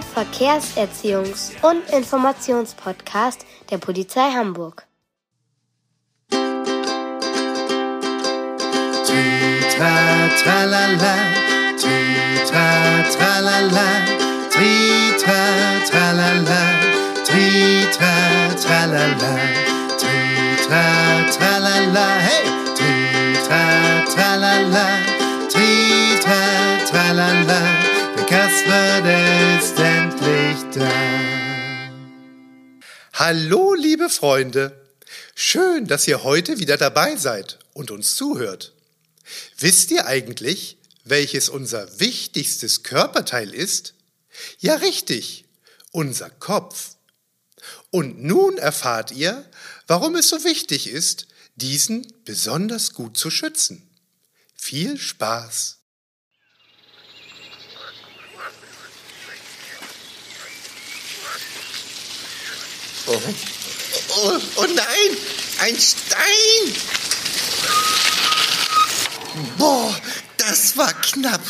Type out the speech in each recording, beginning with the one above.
Der Verkehrserziehungs- und Informationspodcast der Polizei Hamburg. Tri-tra, tralala, tri-tra, tralala, tri-tra, tralala, tri-tra, tralala, tri-tra, tralala! Tri-tra, tralala, tri-tra, tralala, der Kasper, der Hallo, liebe Freunde! Schön, dass ihr heute wieder dabei seid und uns zuhört. Wisst ihr eigentlich, welches unser wichtigstes Körperteil ist? Ja, richtig, unser Kopf. Und nun erfahrt ihr, warum es so wichtig ist, diesen besonders gut zu schützen. Viel Spaß! Oh, oh, oh nein, ein Stein! Boah, das war knapp.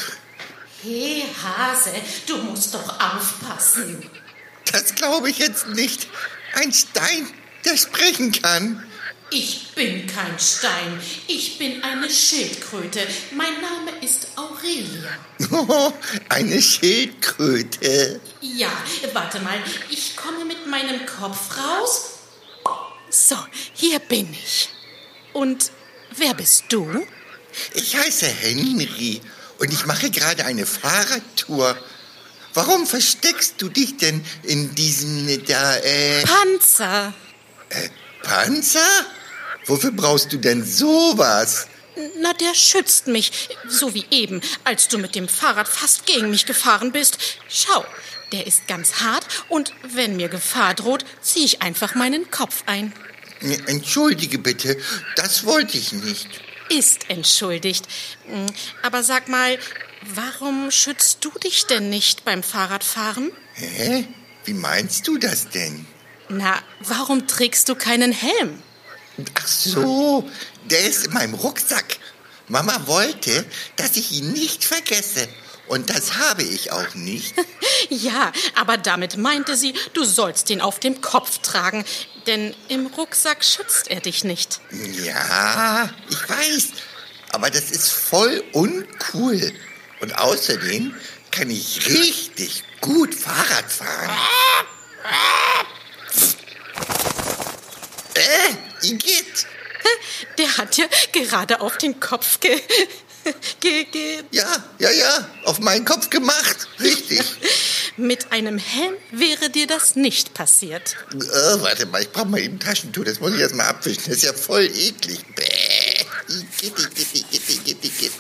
Hey Hase, du musst doch aufpassen. Das glaube ich jetzt nicht. Ein Stein, der sprechen kann. Ich bin kein Stein, ich bin eine Schildkröte. Mein Name ist Aurelia. Oh, eine Schildkröte. Ja, warte mal, ich komme mit meinem Kopf raus. So, hier bin ich. Und wer bist du? Ich heiße Henry und ich mache gerade eine Fahrradtour. Warum versteckst du dich denn in diesem da, äh, Panzer. Panzer? Wofür brauchst du denn sowas? Na, der schützt mich, so wie eben, als du mit dem Fahrrad fast gegen mich gefahren bist. Schau, der ist ganz hart und wenn mir Gefahr droht, ziehe ich einfach meinen Kopf ein. Entschuldige bitte, das wollte ich nicht. Ist entschuldigt. Hm, Aber sag mal, warum schützt du dich denn nicht beim Fahrradfahren? Hä? Wie meinst du das denn? Na, warum trägst du keinen Helm? Ach so, der ist in meinem Rucksack. Mama wollte, dass ich ihn nicht vergesse. Und das habe ich auch nicht. Ja, aber damit meinte sie, du sollst ihn auf dem Kopf tragen, denn im Rucksack schützt er dich nicht. Ja, ich weiß. Aber das ist voll uncool. Und außerdem kann ich richtig gut Fahrrad fahren. Äh, Igitt. Der hat dir gerade auf den Kopf ge... ge, ge Ja, ja, ja, auf meinen Kopf gemacht. Richtig. mit einem Helm wäre dir das nicht passiert. Äh, warte mal, ich brauche mal eben Taschentuch. Das muss ich erst mal abwischen. Das ist ja voll eklig. Bäh. Igitt, igitt, igitt, igitt, igitt.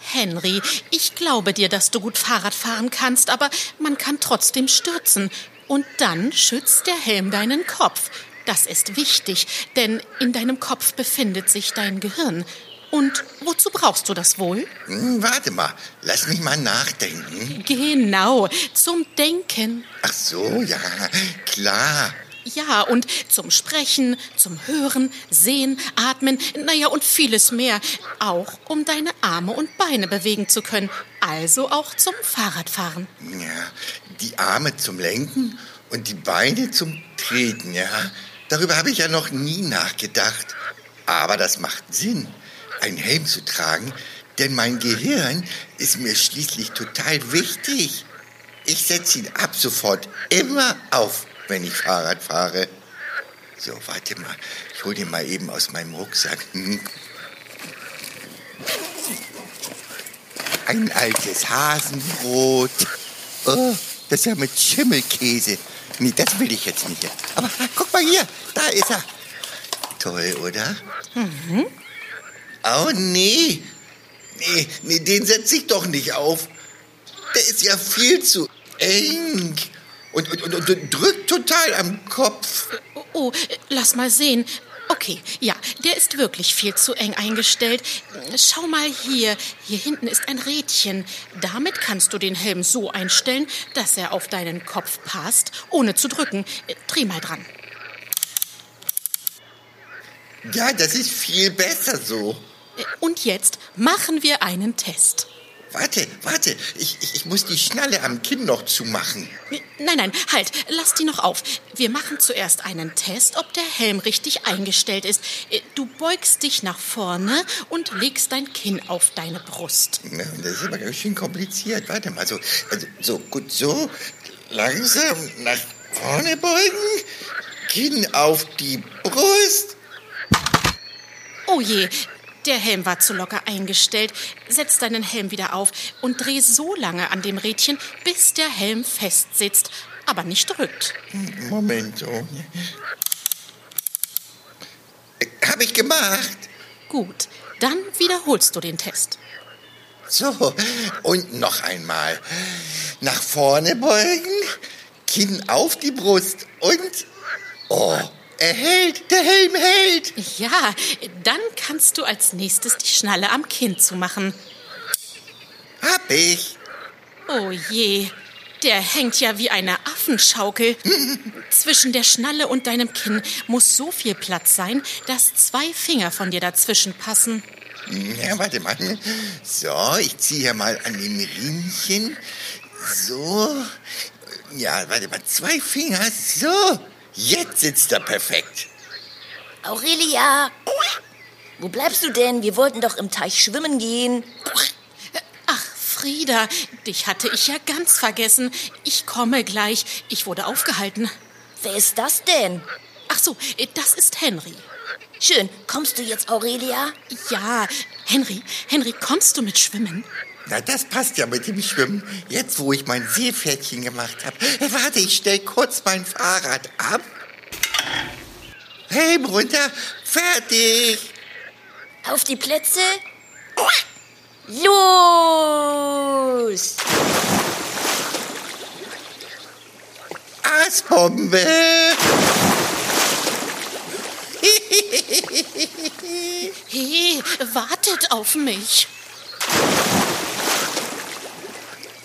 Henry, ich glaube dir, dass du gut Fahrrad fahren kannst, aber man kann trotzdem stürzen. Und dann schützt der Helm deinen Kopf. Das ist wichtig, denn in deinem Kopf befindet sich dein Gehirn. Und wozu brauchst du das wohl? Hm, warte mal, lass mich mal nachdenken. Genau, zum Denken. Ach so, ja, klar. Ja, und zum Sprechen, zum Hören, Sehen, Atmen, naja, und vieles mehr. Auch um deine Arme und Beine bewegen zu können. Also auch zum Fahrradfahren. Ja, die Arme zum Lenken und die Beine zum Treten, ja. Darüber habe ich ja noch nie nachgedacht. Aber das macht Sinn, einen Helm zu tragen, denn mein Gehirn ist mir schließlich total wichtig. Ich setze ihn ab sofort immer auf, wenn ich Fahrrad fahre. So, warte mal. Ich hole den mal eben aus meinem Rucksack. Ein altes Hasenbrot. Oh, das ist ja mit Schimmelkäse. Nee, das will ich jetzt nicht. Aber guck mal hier, da ist er. Toll, oder? Mhm. Oh, nee. Nee, nee, den setze ich doch nicht auf. Der ist ja viel zu eng. Und, und, und, und drückt total am Kopf. Oh, oh, lass mal sehen. Okay, ja, der ist wirklich viel zu eng eingestellt. Schau mal hier. Hier hinten ist ein Rädchen. Damit kannst du den Helm so einstellen, dass er auf deinen Kopf passt, ohne zu drücken. Dreh mal dran. Ja, das ist viel besser so. Äh, Und jetzt machen wir einen Test. Warte, warte, ich, ich, ich muss die Schnalle am Kinn noch zumachen. Nein, nein, halt, lass die noch auf. Wir machen zuerst einen Test, ob der Helm richtig eingestellt ist. Äh, Du beugst dich nach vorne und legst dein Kinn auf deine Brust. Na, das ist aber ganz schön kompliziert. Warte mal, so, also, so gut, so langsam nach vorne beugen, Kinn auf die Brust. Oh je, der Helm war zu locker eingestellt. Setz deinen Helm wieder auf und dreh so lange an dem Rädchen, bis der Helm fest sitzt, aber nicht drückt. Moment, so. Habe ich gemacht. Gut, dann wiederholst du den Test. So, und noch einmal. Nach vorne beugen, Kinn auf die Brust und... Oh, er hält, der Helm hält. Ja, dann kannst du als nächstes die Schnalle am Kinn zumachen. Hab ich. Oh je, der hängt ja wie eine Affenschaukel. Zwischen der Schnalle und deinem Kinn muss so viel Platz sein, dass zwei Finger von dir dazwischen passen. Ja, warte mal. So, ich ziehe hier mal an dem Riemchen. So. Ja, warte mal, zwei Finger. So. Jetzt sitzt er perfekt. Aurelia! Wo bleibst du denn? Wir wollten doch im Teich schwimmen gehen. Ach, Frieda, dich hatte ich ja ganz vergessen. Ich komme gleich. Ich wurde aufgehalten. Wer ist das denn? Ach so, das ist Henry. Schön. Kommst du jetzt, Aurelia? Ja, Henry, Henry, kommst du mit schwimmen? Na, das passt ja mit dem Schwimmen. Jetzt, wo ich mein Seepferdchen gemacht habe. Warte, ich stell kurz mein Fahrrad ab. Helm runter. Fertig. Auf die Plätze. Los! Aasbombe. Hey, wartet auf mich.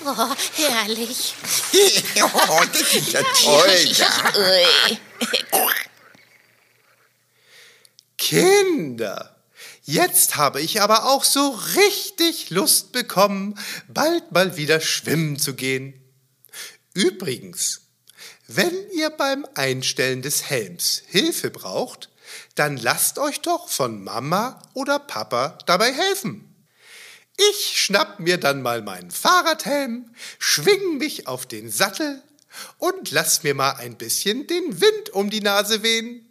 Oh, herrlich. oh, das ist ja toll. Ui. Kinder, jetzt habe ich aber auch so richtig Lust bekommen, bald mal wieder schwimmen zu gehen. Übrigens, wenn ihr beim Einstellen des Helms Hilfe braucht, dann lasst euch doch von Mama oder Papa dabei helfen. Ich schnapp mir dann mal meinen Fahrradhelm, schwing mich auf den Sattel und lass mir mal ein bisschen den Wind um die Nase wehen.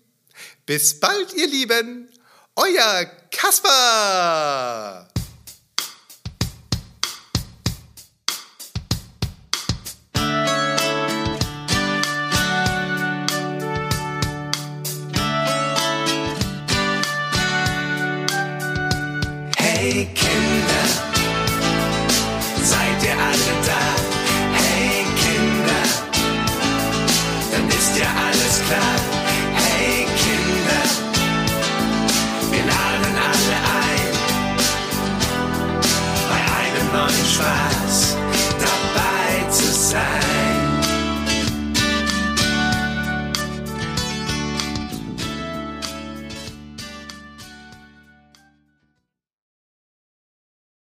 Bis bald, ihr Lieben. Euer Kasper. Hey Kinder,